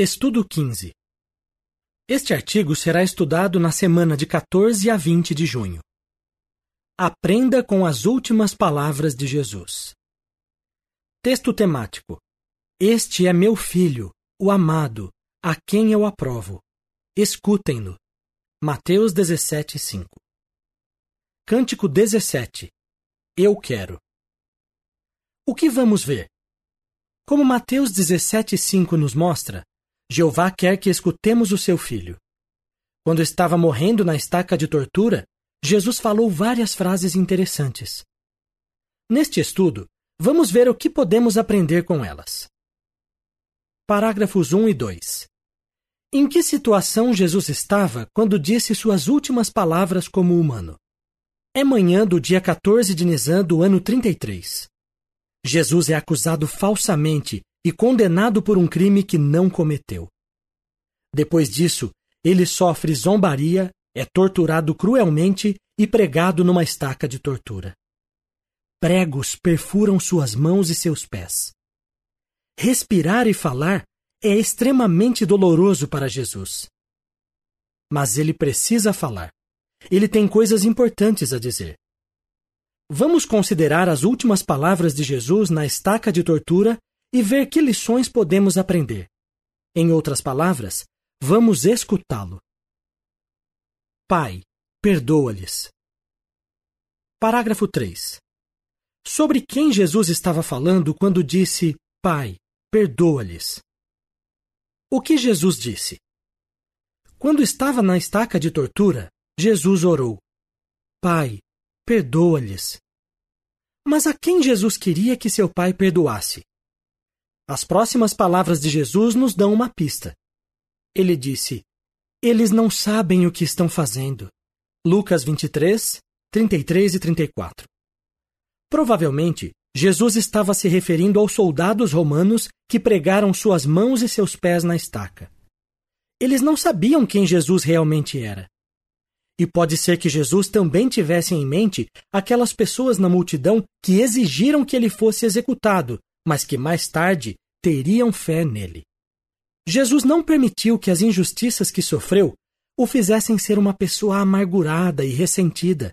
Estudo 15. Este artigo será estudado na semana de 14 a 20 de junho. Aprenda com as últimas palavras de Jesus. Texto temático: Este é meu filho, o amado, a quem eu aprovo. Escutem-no. Mateus 17, 5. Cântico 17. Eu quero. O que vamos ver? Como Mateus 17, 5 nos mostra, Jeová quer que escutemos o seu filho. Quando estava morrendo na estaca de tortura, Jesus falou várias frases interessantes. Neste estudo, vamos ver o que podemos aprender com elas. Parágrafos 1 e 2. Em que situação Jesus estava quando disse suas últimas palavras como humano? É manhã do dia 14 de Nisan do ano 33. Jesus é acusado falsamente e condenado por um crime que não cometeu. Depois disso, ele sofre zombaria, é torturado cruelmente e pregado numa estaca de tortura. Pregos perfuram suas mãos e seus pés. Respirar e falar é extremamente doloroso para Jesus. Mas ele precisa falar. Ele tem coisas importantes a dizer. Vamos considerar as últimas palavras de Jesus na estaca de tortura e ver que lições podemos aprender. Em outras palavras, vamos escutá-lo. Pai, perdoa-lhes. Parágrafo 3. Sobre quem Jesus estava falando quando disse: Pai, perdoa-lhes? O que Jesus disse? Quando estava na estaca de tortura, Jesus orou: Pai, perdoa-lhes. Mas a quem Jesus queria que seu pai perdoasse? As próximas palavras de Jesus nos dão uma pista. Ele disse: Eles não sabem o que estão fazendo. Lucas 23, 33 e 34. Provavelmente, Jesus estava se referindo aos soldados romanos que pregaram suas mãos e seus pés na estaca. Eles não sabiam quem Jesus realmente era. E pode ser que Jesus também tivesse em mente aquelas pessoas na multidão que exigiram que ele fosse executado mas que mais tarde teriam fé nele. Jesus não permitiu que as injustiças que sofreu o fizessem ser uma pessoa amargurada e ressentida.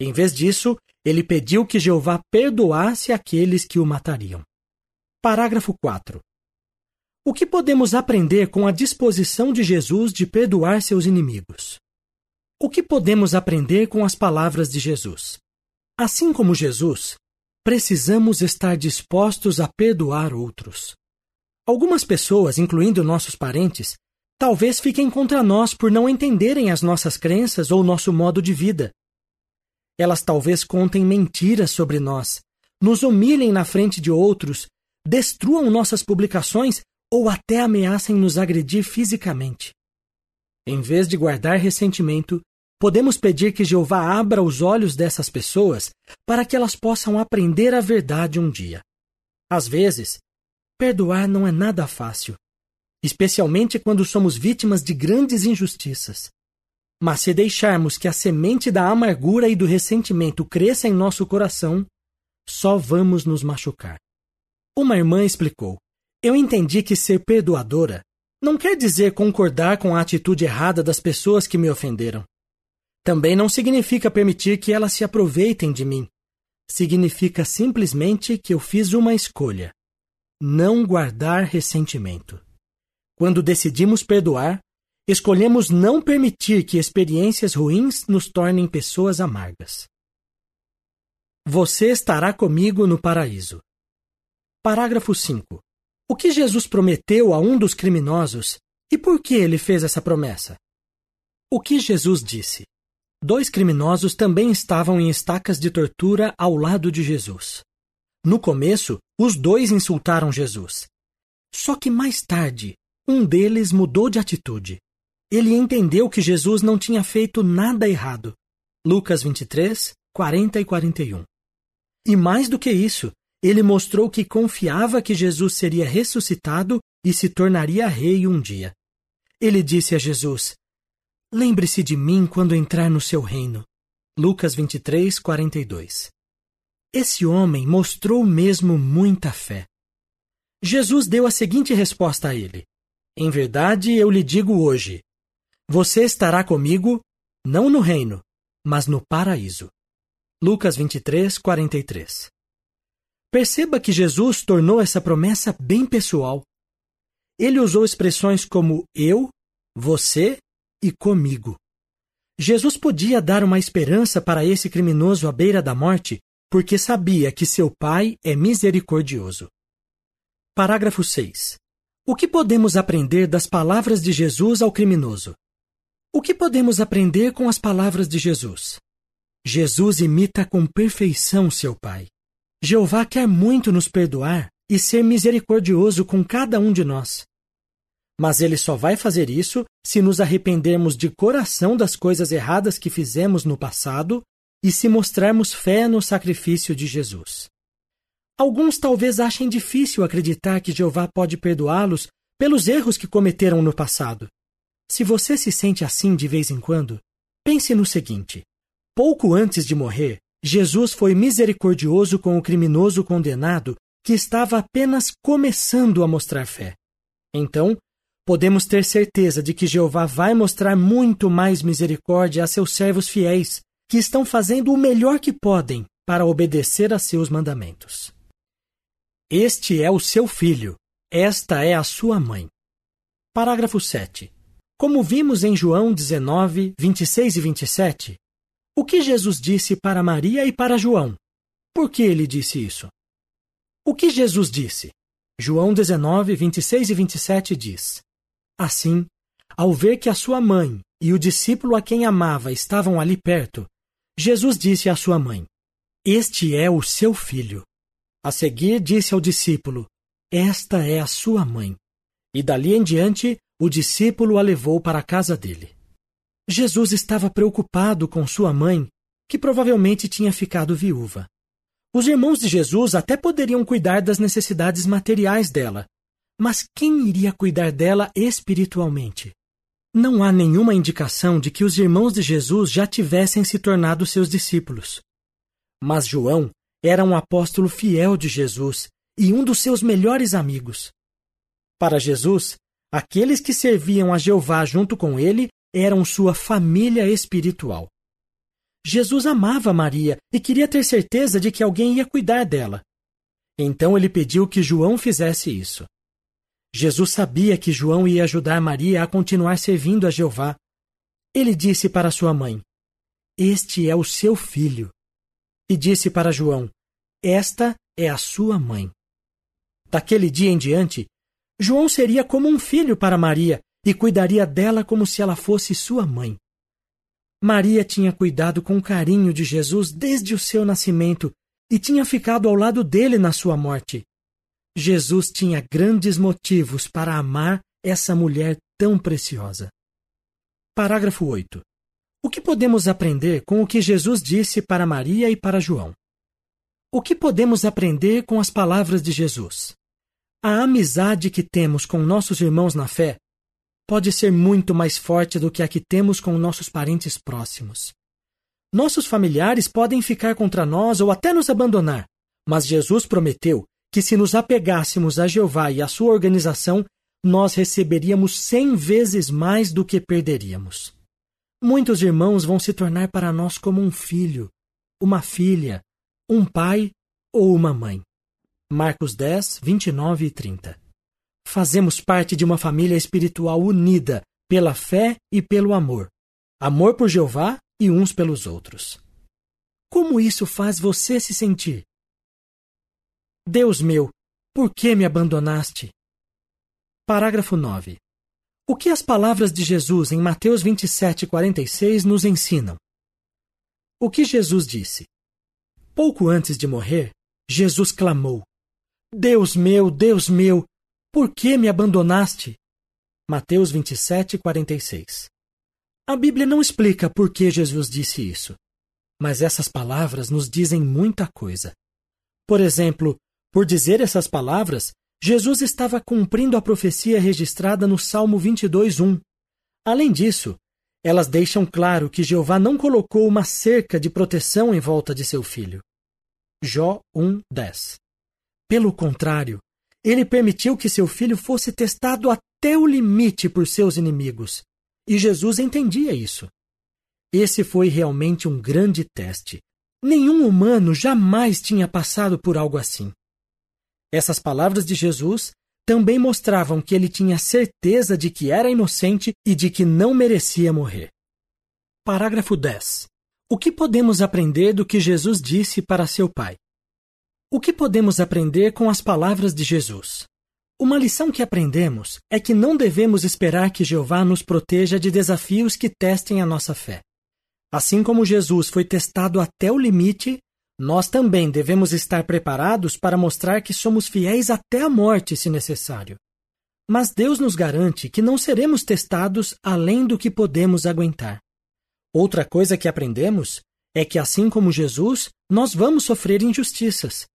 Em vez disso, ele pediu que Jeová perdoasse aqueles que o matariam. Parágrafo 4. O que podemos aprender com a disposição de Jesus de perdoar seus inimigos? O que podemos aprender com as palavras de Jesus? Assim como Jesus, precisamos estar dispostos a perdoar outros. Algumas pessoas, incluindo nossos parentes, talvez fiquem contra nós por não entenderem as nossas crenças ou nosso modo de vida. Elas talvez contem mentiras sobre nós, nos humilhem na frente de outros, destruam nossas publicações ou até ameacem nos agredir fisicamente. Em vez de guardar ressentimento, Podemos pedir que Jeová abra os olhos dessas pessoas para que elas possam aprender a verdade um dia. Às vezes, perdoar não é nada fácil, especialmente quando somos vítimas de grandes injustiças. Mas se deixarmos que a semente da amargura e do ressentimento cresça em nosso coração, só vamos nos machucar. Uma irmã explicou: Eu entendi que ser perdoadora não quer dizer concordar com a atitude errada das pessoas que me ofenderam. Também não significa permitir que elas se aproveitem de mim. Significa simplesmente que eu fiz uma escolha: não guardar ressentimento. Quando decidimos perdoar, escolhemos não permitir que experiências ruins nos tornem pessoas amargas. Você estará comigo no paraíso. Parágrafo 5. O que Jesus prometeu a um dos criminosos e por que ele fez essa promessa? O que Jesus disse? Dois criminosos também estavam em estacas de tortura ao lado de Jesus. No começo, os dois insultaram Jesus. Só que mais tarde, um deles mudou de atitude. Ele entendeu que Jesus não tinha feito nada errado. Lucas 23, 40 e 41. E mais do que isso, ele mostrou que confiava que Jesus seria ressuscitado e se tornaria rei um dia. Ele disse a Jesus: Lembre-se de mim quando entrar no seu reino. Lucas 23, 42. Esse homem mostrou mesmo muita fé. Jesus deu a seguinte resposta a ele: Em verdade, eu lhe digo hoje: você estará comigo, não no reino, mas no paraíso. Lucas 23, 43. Perceba que Jesus tornou essa promessa bem pessoal. Ele usou expressões como eu, você e comigo. Jesus podia dar uma esperança para esse criminoso à beira da morte, porque sabia que seu Pai é misericordioso. Parágrafo 6. O que podemos aprender das palavras de Jesus ao criminoso? O que podemos aprender com as palavras de Jesus? Jesus imita com perfeição seu Pai. Jeová quer muito nos perdoar e ser misericordioso com cada um de nós. Mas ele só vai fazer isso se nos arrependermos de coração das coisas erradas que fizemos no passado e se mostrarmos fé no sacrifício de Jesus. Alguns talvez achem difícil acreditar que Jeová pode perdoá-los pelos erros que cometeram no passado. Se você se sente assim de vez em quando, pense no seguinte: pouco antes de morrer, Jesus foi misericordioso com o criminoso condenado que estava apenas começando a mostrar fé. Então, podemos ter certeza de que Jeová vai mostrar muito mais misericórdia a seus servos fiéis, que estão fazendo o melhor que podem para obedecer a seus mandamentos. Este é o seu filho, esta é a sua mãe. Parágrafo 7. Como vimos em João 19, 26 e 27, o que Jesus disse para Maria e para João? Por que ele disse isso? O que Jesus disse? João 19, 26 e 27 diz: Assim, ao ver que a sua mãe e o discípulo a quem amava estavam ali perto, Jesus disse à sua mãe: Este é o seu filho. A seguir, disse ao discípulo: Esta é a sua mãe. E dali em diante, o discípulo a levou para a casa dele. Jesus estava preocupado com sua mãe, que provavelmente tinha ficado viúva. Os irmãos de Jesus até poderiam cuidar das necessidades materiais dela, mas quem iria cuidar dela espiritualmente? Não há nenhuma indicação de que os irmãos de Jesus já tivessem se tornado seus discípulos. Mas João era um apóstolo fiel de Jesus e um dos seus melhores amigos. Para Jesus, aqueles que serviam a Jeová junto com ele eram sua família espiritual. Jesus amava Maria e queria ter certeza de que alguém ia cuidar dela. Então ele pediu que João fizesse isso. Jesus sabia que João ia ajudar Maria a continuar servindo a Jeová. Ele disse para sua mãe: Este é o seu filho e disse para João: Esta é a sua mãe. Daquele dia em diante, João seria como um filho para Maria e cuidaria dela como se ela fosse sua mãe. Maria tinha cuidado com carinho de Jesus desde o seu nascimento e tinha ficado ao lado dele na sua morte. Jesus tinha grandes motivos para amar essa mulher tão preciosa. Parágrafo 8. O que podemos aprender com o que Jesus disse para Maria e para João? O que podemos aprender com as palavras de Jesus? A amizade que temos com nossos irmãos na fé pode ser muito mais forte do que a que temos com nossos parentes próximos. Nossos familiares podem ficar contra nós ou até nos abandonar, mas Jesus prometeu que se nos apegássemos a Jeová e à sua organização, nós receberíamos cem vezes mais do que perderíamos. Muitos irmãos vão se tornar para nós como um filho, uma filha, um pai ou uma mãe. Marcos 10, 29 e 30. Fazemos parte de uma família espiritual unida pela fé e pelo amor. Amor por Jeová e uns pelos outros. Como isso faz você se sentir? Deus meu, por que me abandonaste? Parágrafo 9. O que as palavras de Jesus em Mateus 27:46 nos ensinam? O que Jesus disse? Pouco antes de morrer, Jesus clamou: Deus meu, Deus meu, por que me abandonaste? Mateus 27:46. A Bíblia não explica por que Jesus disse isso, mas essas palavras nos dizem muita coisa. Por exemplo, por dizer essas palavras, Jesus estava cumprindo a profecia registrada no Salmo 22:1. Além disso, elas deixam claro que Jeová não colocou uma cerca de proteção em volta de seu filho. Jó 1:10. Pelo contrário, ele permitiu que seu filho fosse testado até o limite por seus inimigos, e Jesus entendia isso. Esse foi realmente um grande teste. Nenhum humano jamais tinha passado por algo assim. Essas palavras de Jesus também mostravam que ele tinha certeza de que era inocente e de que não merecia morrer. Parágrafo 10. O que podemos aprender do que Jesus disse para seu pai? O que podemos aprender com as palavras de Jesus? Uma lição que aprendemos é que não devemos esperar que Jeová nos proteja de desafios que testem a nossa fé. Assim como Jesus foi testado até o limite, nós também devemos estar preparados para mostrar que somos fiéis até a morte, se necessário. Mas Deus nos garante que não seremos testados além do que podemos aguentar. Outra coisa que aprendemos é que, assim como Jesus, nós vamos sofrer injustiças.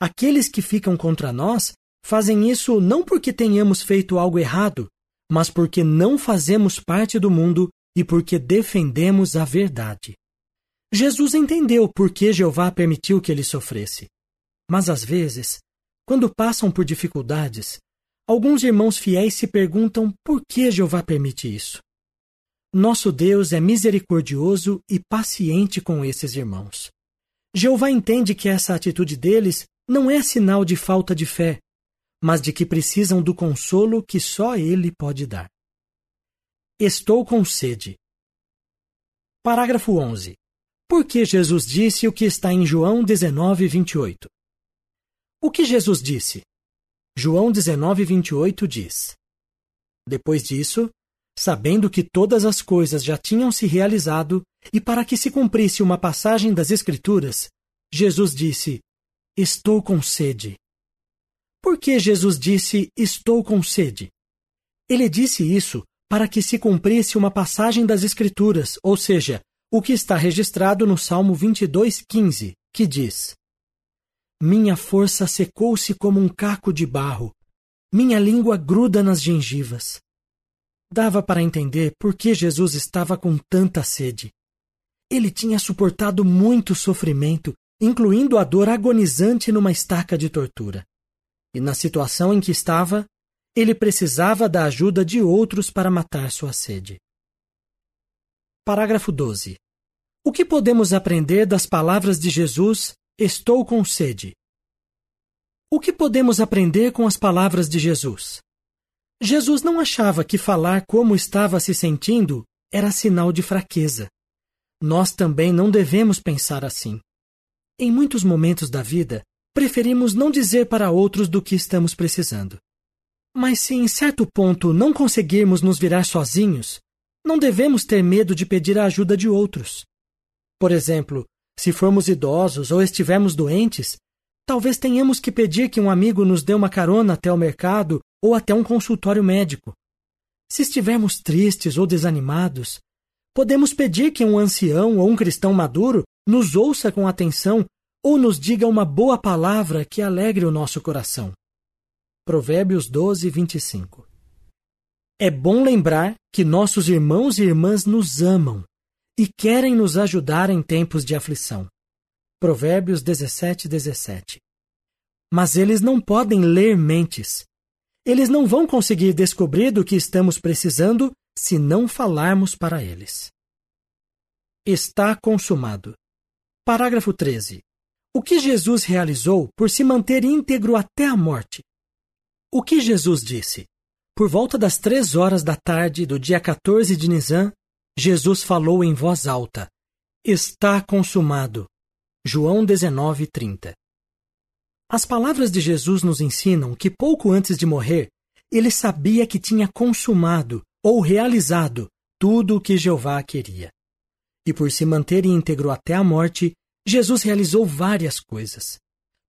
Aqueles que ficam contra nós fazem isso não porque tenhamos feito algo errado, mas porque não fazemos parte do mundo e porque defendemos a verdade. Jesus entendeu por que Jeová permitiu que ele sofresse. Mas às vezes, quando passam por dificuldades, alguns irmãos fiéis se perguntam por que Jeová permite isso. Nosso Deus é misericordioso e paciente com esses irmãos. Jeová entende que essa atitude deles não é sinal de falta de fé, mas de que precisam do consolo que só Ele pode dar. Estou com sede. Parágrafo 11. Por que Jesus disse o que está em João 19, 28? O que Jesus disse? João 19, 28 diz: Depois disso, sabendo que todas as coisas já tinham se realizado, e para que se cumprisse uma passagem das Escrituras, Jesus disse: Estou com sede. Por que Jesus disse: Estou com sede? Ele disse isso para que se cumprisse uma passagem das Escrituras, ou seja, o que está registrado no Salmo 22:15, que diz: Minha força secou-se como um caco de barro, minha língua gruda nas gengivas. Dava para entender por que Jesus estava com tanta sede. Ele tinha suportado muito sofrimento, incluindo a dor agonizante numa estaca de tortura. E na situação em que estava, ele precisava da ajuda de outros para matar sua sede. Parágrafo 12. O que podemos aprender das palavras de Jesus: Estou com sede? O que podemos aprender com as palavras de Jesus? Jesus não achava que falar como estava se sentindo era sinal de fraqueza. Nós também não devemos pensar assim. Em muitos momentos da vida, preferimos não dizer para outros do que estamos precisando. Mas se em certo ponto não conseguirmos nos virar sozinhos, não devemos ter medo de pedir a ajuda de outros. Por exemplo, se formos idosos ou estivermos doentes, talvez tenhamos que pedir que um amigo nos dê uma carona até o mercado ou até um consultório médico. Se estivermos tristes ou desanimados, podemos pedir que um ancião ou um cristão maduro nos ouça com atenção ou nos diga uma boa palavra que alegre o nosso coração. Provérbios 12, 25. É bom lembrar que nossos irmãos e irmãs nos amam e querem nos ajudar em tempos de aflição. Provérbios 17, 17. Mas eles não podem ler mentes. Eles não vão conseguir descobrir do que estamos precisando se não falarmos para eles. Está consumado. Parágrafo 13. O que Jesus realizou por se manter íntegro até a morte? O que Jesus disse? Por volta das três horas da tarde do dia 14 de Nisan, Jesus falou em voz alta: Está consumado. João 19, 30. As palavras de Jesus nos ensinam que pouco antes de morrer, ele sabia que tinha consumado ou realizado tudo o que Jeová queria. E por se manter íntegro até a morte, Jesus realizou várias coisas.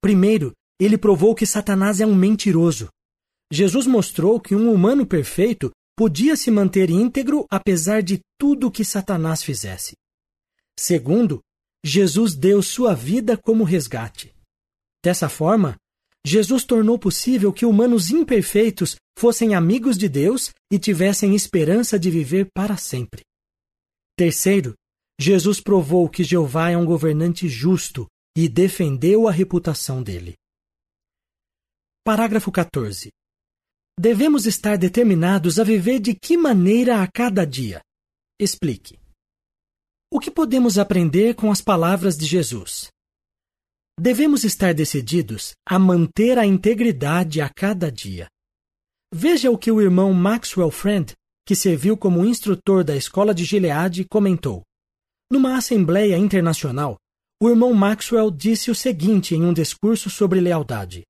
Primeiro, ele provou que Satanás é um mentiroso. Jesus mostrou que um humano perfeito podia se manter íntegro apesar de tudo que Satanás fizesse. Segundo, Jesus deu sua vida como resgate. Dessa forma, Jesus tornou possível que humanos imperfeitos fossem amigos de Deus e tivessem esperança de viver para sempre. Terceiro, Jesus provou que Jeová é um governante justo e defendeu a reputação dele. Parágrafo 14. Devemos estar determinados a viver de que maneira a cada dia? Explique. O que podemos aprender com as palavras de Jesus? Devemos estar decididos a manter a integridade a cada dia. Veja o que o irmão Maxwell Friend, que serviu como instrutor da escola de Gilead, comentou. Numa assembleia internacional, o irmão Maxwell disse o seguinte em um discurso sobre lealdade: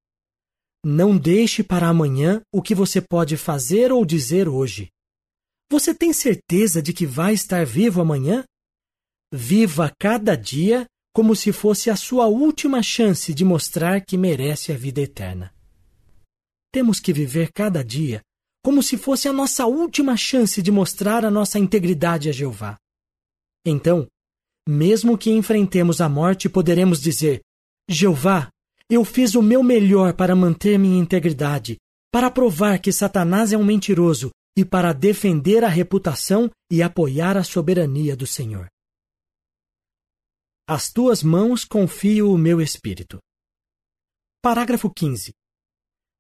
Não deixe para amanhã o que você pode fazer ou dizer hoje. Você tem certeza de que vai estar vivo amanhã? Viva cada dia como se fosse a sua última chance de mostrar que merece a vida eterna. Temos que viver cada dia como se fosse a nossa última chance de mostrar a nossa integridade a Jeová. Então, mesmo que enfrentemos a morte, poderemos dizer: Jeová, eu fiz o meu melhor para manter minha integridade, para provar que Satanás é um mentiroso e para defender a reputação e apoiar a soberania do Senhor. As tuas mãos confio o meu espírito. Parágrafo 15.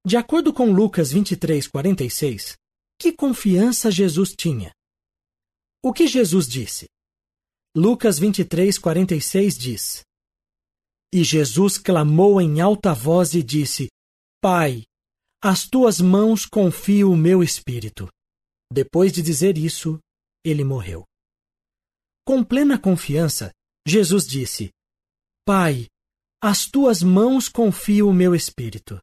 De acordo com Lucas 23, 46, que confiança Jesus tinha? O que Jesus disse? Lucas 23, 46 diz: E Jesus clamou em alta voz e disse: Pai, às tuas mãos confio o meu espírito. Depois de dizer isso, ele morreu. Com plena confiança, Jesus disse: Pai, às tuas mãos confio o meu espírito.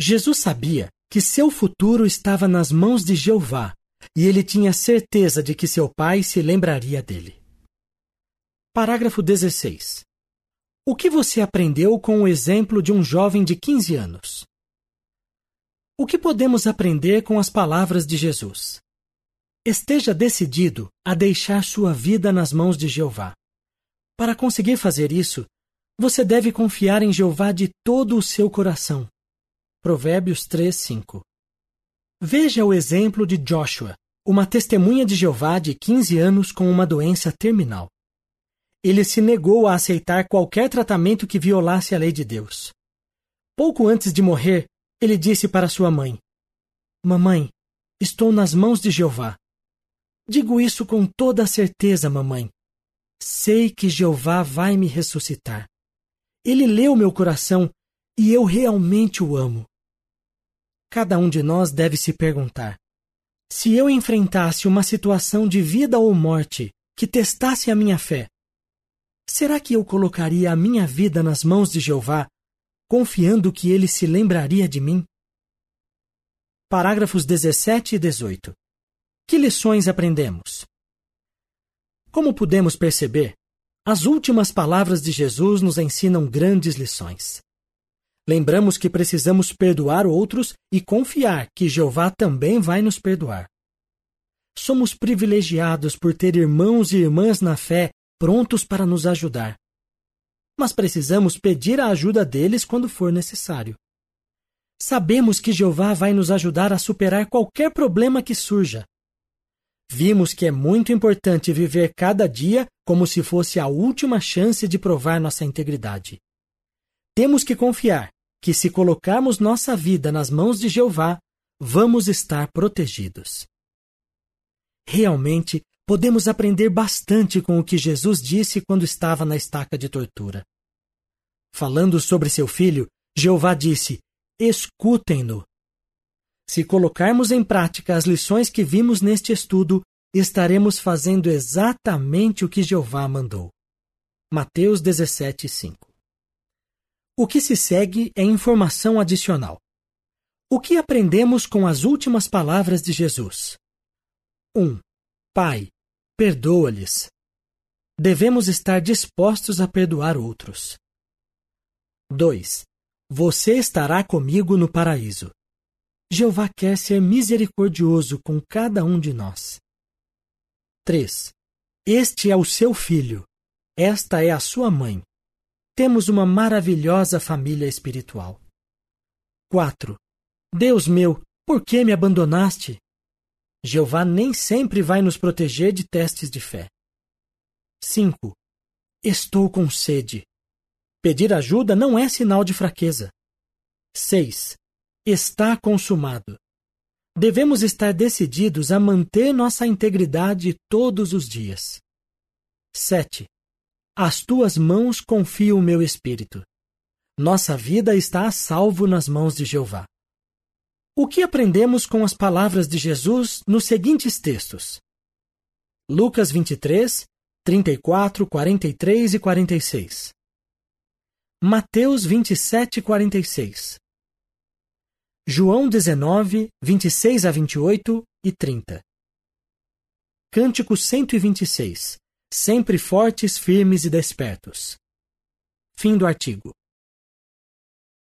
Jesus sabia que seu futuro estava nas mãos de Jeová e ele tinha certeza de que seu pai se lembraria dele. Parágrafo 16. O que você aprendeu com o exemplo de um jovem de 15 anos? O que podemos aprender com as palavras de Jesus? Esteja decidido a deixar sua vida nas mãos de Jeová. Para conseguir fazer isso, você deve confiar em Jeová de todo o seu coração. Provérbios 3, 5. Veja o exemplo de Joshua, uma testemunha de Jeová de 15 anos com uma doença terminal. Ele se negou a aceitar qualquer tratamento que violasse a lei de Deus. Pouco antes de morrer, ele disse para sua mãe: Mamãe, estou nas mãos de Jeová. Digo isso com toda a certeza, mamãe, Sei que Jeová vai me ressuscitar. Ele leu meu coração e eu realmente o amo. Cada um de nós deve se perguntar: se eu enfrentasse uma situação de vida ou morte que testasse a minha fé, será que eu colocaria a minha vida nas mãos de Jeová, confiando que ele se lembraria de mim? Parágrafos 17 e 18. Que lições aprendemos? Como podemos perceber, as últimas palavras de Jesus nos ensinam grandes lições. Lembramos que precisamos perdoar outros e confiar que Jeová também vai nos perdoar. Somos privilegiados por ter irmãos e irmãs na fé prontos para nos ajudar. Mas precisamos pedir a ajuda deles quando for necessário. Sabemos que Jeová vai nos ajudar a superar qualquer problema que surja vimos que é muito importante viver cada dia como se fosse a última chance de provar nossa integridade. Temos que confiar que, se colocarmos nossa vida nas mãos de Jeová, vamos estar protegidos. Realmente, podemos aprender bastante com o que Jesus disse quando estava na estaca de tortura. Falando sobre seu filho, Jeová disse: Escutem-no. Se colocarmos em prática as lições que vimos neste estudo, estaremos fazendo exatamente o que Jeová mandou. Mateus 17, 5. O que se segue é informação adicional. O que aprendemos com as últimas palavras de Jesus? 1. Pai, perdoa-lhes. Devemos estar dispostos a perdoar outros. 2. Você estará comigo no paraíso. Jeová quer ser misericordioso com cada um de nós. 3. Este é o seu filho. Esta é a sua mãe. Temos uma maravilhosa família espiritual. 4. Deus meu, por que me abandonaste? Jeová nem sempre vai nos proteger de testes de fé. 5. Estou com sede. Pedir ajuda não é sinal de fraqueza. 6. Está consumado. Devemos estar decididos a manter nossa integridade todos os dias. 7. Às tuas mãos confio o meu espírito. Nossa vida está a salvo nas mãos de Jeová. O que aprendemos com as palavras de Jesus nos seguintes textos? Lucas 23, 34, 43 e 46. Mateus 27, 46. João 19, 26 a 28 e 30. Cântico 126. Sempre fortes, firmes e despertos. Fim do artigo.